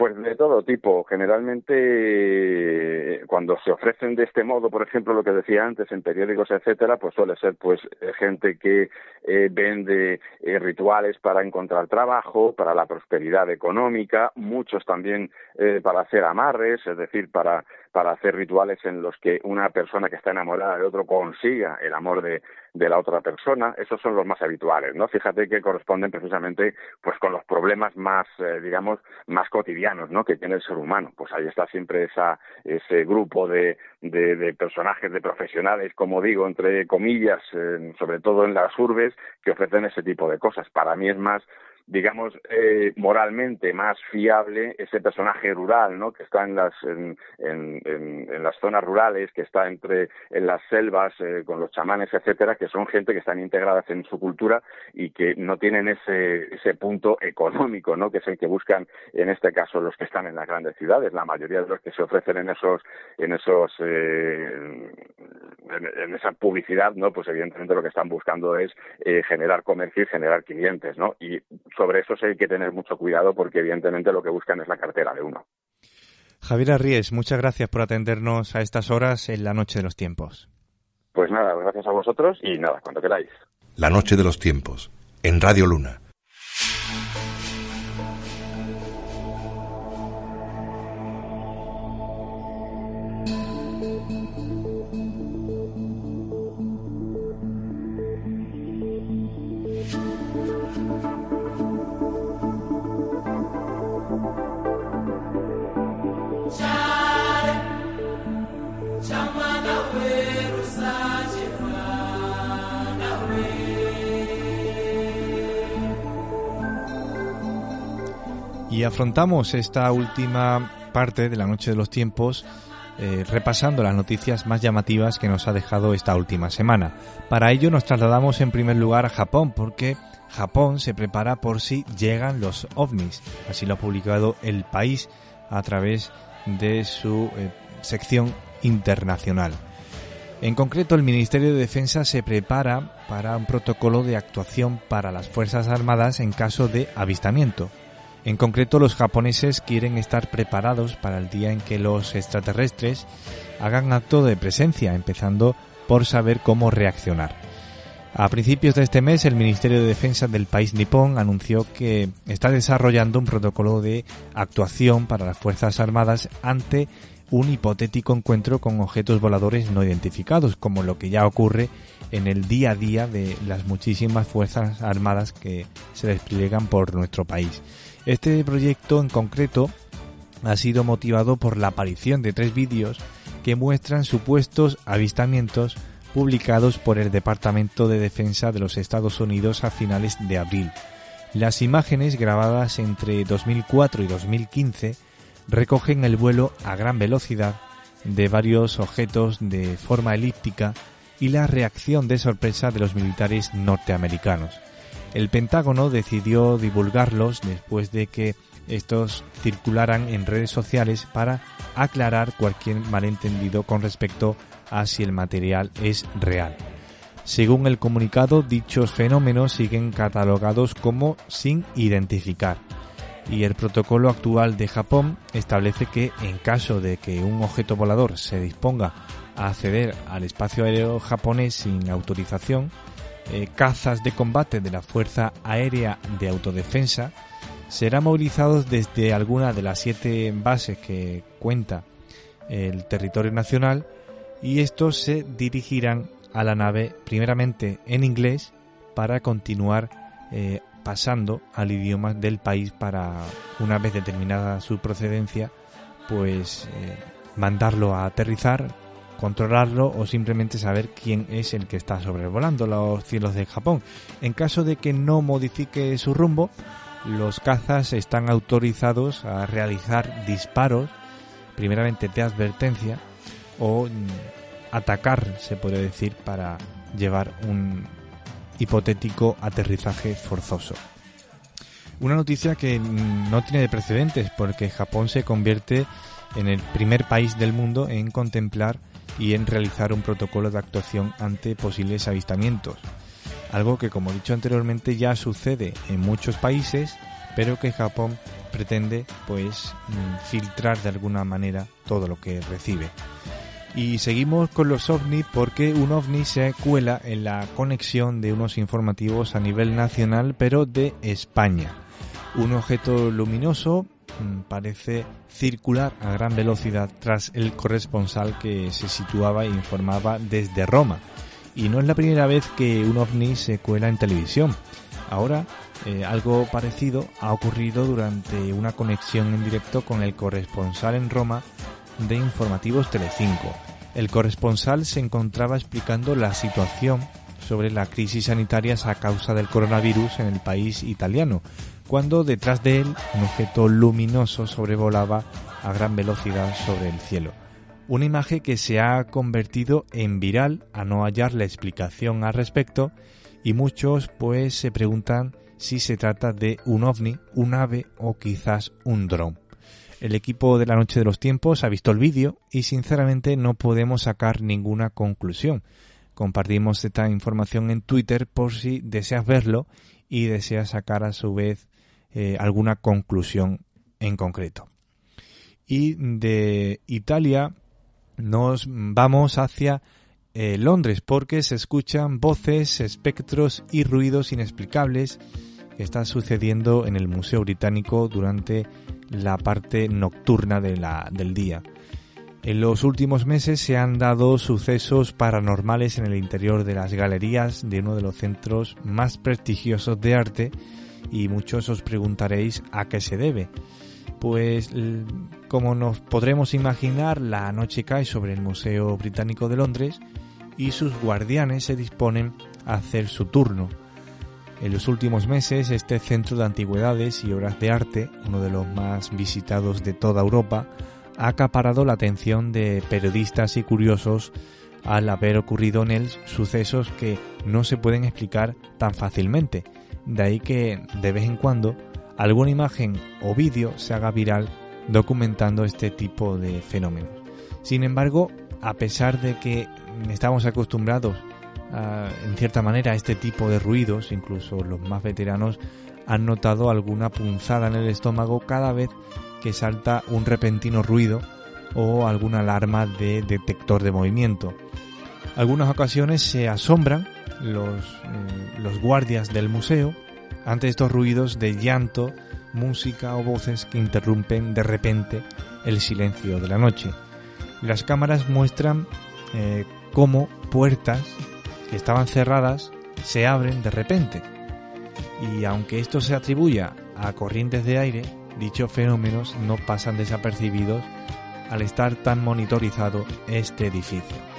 S7: Pues de todo tipo. Generalmente, cuando se ofrecen de este modo, por ejemplo, lo que decía antes, en periódicos, etcétera, pues suele ser pues eh, gente que eh, vende eh, rituales para encontrar trabajo, para la prosperidad económica, muchos también para hacer amarres, es decir, para para hacer rituales en los que una persona que está enamorada de otro consiga el amor de, la otra persona, esos son los más habituales, ¿no? Fíjate que corresponden precisamente pues con los problemas más, eh, digamos, más cotidianos, ¿no? Que tiene el ser humano. Pues ahí está siempre esa, ese grupo de, de, de personajes, de profesionales, como digo, entre comillas, sobre todo en las urbes, que ofrecen ese tipo de cosas. Para mí es más digamos, eh, moralmente más fiable ese personaje rural, ¿no? Que está en las, en, en, las zonas rurales, que está entre, en las selvas, eh, con los chamanes, etcétera, que son gente que están integradas en su cultura y que no tienen ese, ese punto económico, ¿no? Que es el que buscan, en este caso, los que están en las grandes ciudades. La mayoría de los que se ofrecen en esos, en esos, eh, en, esa publicidad, ¿no? Pues evidentemente lo que están buscando es eh, generar comercio y generar clientes, ¿no? Y sobre eso sí hay que tener mucho cuidado porque evidentemente lo que buscan es la cartera de uno.
S2: Javier Arries, muchas gracias por atendernos a estas horas en la Noche de los Tiempos.
S7: Pues nada, gracias a vosotros y nada, cuando queráis.
S1: La Noche de los Tiempos, en Radio Luna.
S2: Y afrontamos esta última parte de la Noche de los Tiempos eh, repasando las noticias más llamativas que nos ha dejado esta última semana. Para ello nos trasladamos en primer lugar a Japón porque Japón se prepara por si llegan los ovnis. Así lo ha publicado el país a través de su eh, sección internacional. En concreto, el Ministerio de Defensa se prepara para un protocolo de actuación para las Fuerzas Armadas en caso de avistamiento. En concreto, los japoneses quieren estar preparados para el día en que los extraterrestres hagan acto de presencia, empezando por saber cómo reaccionar. A principios de este mes, el Ministerio de Defensa del país nipón anunció que está desarrollando un protocolo de actuación para las Fuerzas Armadas ante un hipotético encuentro con objetos voladores no identificados, como lo que ya ocurre en el día a día de las muchísimas fuerzas armadas que se despliegan por nuestro país. Este proyecto en concreto ha sido motivado por la aparición de tres vídeos que muestran supuestos avistamientos publicados por el Departamento de Defensa de los Estados Unidos a finales de abril. Las imágenes grabadas entre 2004 y 2015 recogen el vuelo a gran velocidad de varios objetos de forma elíptica y la reacción de sorpresa de los militares norteamericanos. El Pentágono decidió divulgarlos después de que estos circularan en redes sociales para aclarar cualquier malentendido con respecto a si el material es real. Según el comunicado, dichos fenómenos siguen catalogados como sin identificar y el protocolo actual de Japón establece que en caso de que un objeto volador se disponga a acceder al espacio aéreo japonés sin autorización, eh, cazas de combate de la Fuerza Aérea de Autodefensa serán movilizados desde alguna de las siete bases que cuenta el territorio nacional y estos se dirigirán a la nave primeramente en inglés para continuar eh, pasando al idioma del país para, una vez determinada su procedencia, pues eh, mandarlo a aterrizar, controlarlo o simplemente saber quién es el que está sobrevolando los cielos de Japón. En caso de que no modifique su rumbo, los cazas están autorizados a realizar disparos, primeramente de advertencia, o mm, atacar, se puede decir, para llevar un hipotético aterrizaje forzoso. Una noticia que no tiene precedentes porque Japón se convierte en el primer país del mundo en contemplar y en realizar un protocolo de actuación ante posibles avistamientos. Algo que como he dicho anteriormente ya sucede en muchos países, pero que Japón pretende pues filtrar de alguna manera todo lo que recibe. Y seguimos con los ovnis porque un ovni se cuela en la conexión de unos informativos a nivel nacional pero de España. Un objeto luminoso mm, parece circular a gran velocidad tras el corresponsal que se situaba e informaba desde Roma. Y no es la primera vez que un ovni se cuela en televisión. Ahora, eh, algo parecido ha ocurrido durante una conexión en directo con el corresponsal en Roma de Informativos Telecinco. El corresponsal se encontraba explicando la situación sobre la crisis sanitaria a causa del coronavirus en el país italiano, cuando detrás de él un objeto luminoso sobrevolaba a gran velocidad sobre el cielo. Una imagen que se ha convertido en viral a no hallar la explicación al respecto y muchos pues se preguntan si se trata de un ovni, un ave o quizás un dron. El equipo de la Noche de los Tiempos ha visto el vídeo y sinceramente no podemos sacar ninguna conclusión. Compartimos esta información en Twitter por si deseas verlo y deseas sacar a su vez eh, alguna conclusión en concreto. Y de Italia nos vamos hacia eh, Londres porque se escuchan voces, espectros y ruidos inexplicables que están sucediendo en el Museo Británico durante la parte nocturna del día. En los últimos meses se han dado sucesos paranormales en el interior de las galerías de uno de los centros más prestigiosos de arte y muchos os preguntaréis a qué se debe. Pues como nos podremos imaginar, la noche cae sobre el Museo Británico de Londres y sus guardianes se disponen a hacer su turno En los últimos meses, este centro de antigüedades y obras de arte, uno de los más visitados de toda Europa, ha acaparado la atención de periodistas y curiosos al haber ocurrido en él sucesos que no se pueden explicar tan fácilmente. De ahí que, de vez en cuando, alguna imagen o vídeo se haga viral documentando este tipo de fenómenos. Sin embargo, a pesar de que estamos acostumbrados en cierta manera a este tipo de ruidos, incluso los más veteranos han notado alguna punzada en el estómago cada vez que salta un repentino ruido o alguna alarma de detector de movimiento. Algunas ocasiones se asombran los, eh, los guardias del museo ante estos ruidos de llanto, música o voces que interrumpen de repente el silencio de la noche. Las cámaras muestran eh, cómo puertas que estaban cerradas se abren de repente. Y aunque esto se atribuya a corrientes de aire, dichos fenómenos no pasan desapercibidos al estar tan monitorizado este edificio.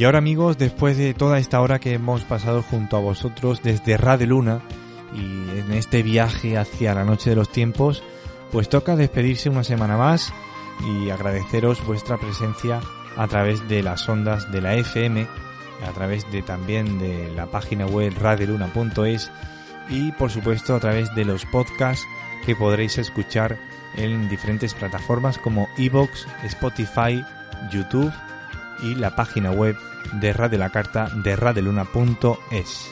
S2: Y ahora amigos, después de toda esta hora que hemos pasado junto a vosotros desde Radio Luna y en este viaje hacia la noche de los tiempos, pues toca despedirse una semana más y agradeceros vuestra presencia a través de las ondas de la FM, a través de también de la página web radioluna.es y por supuesto a través de los podcasts que podréis escuchar en diferentes plataformas como Evox, Spotify, YouTube y la página web de Radio La Carta de radeluna.es.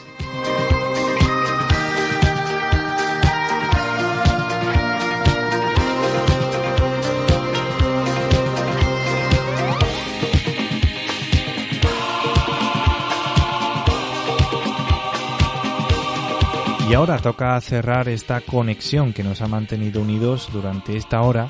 S2: Y ahora toca cerrar esta conexión que nos ha mantenido unidos durante esta hora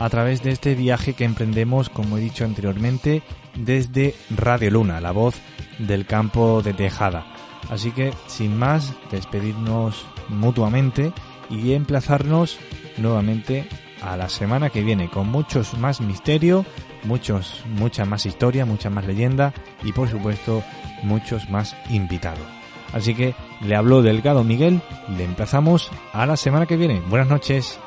S2: a través de este viaje que emprendemos, como he dicho anteriormente, desde Radio Luna, la voz del campo de Tejada. Así que, sin más, despedirnos mutuamente y emplazarnos nuevamente a la semana que viene con muchos más misterio, muchos, mucha más historia, mucha más leyenda y por supuesto muchos más invitados. Así que le habló Delgado Miguel, le emplazamos a la semana que viene. Buenas noches.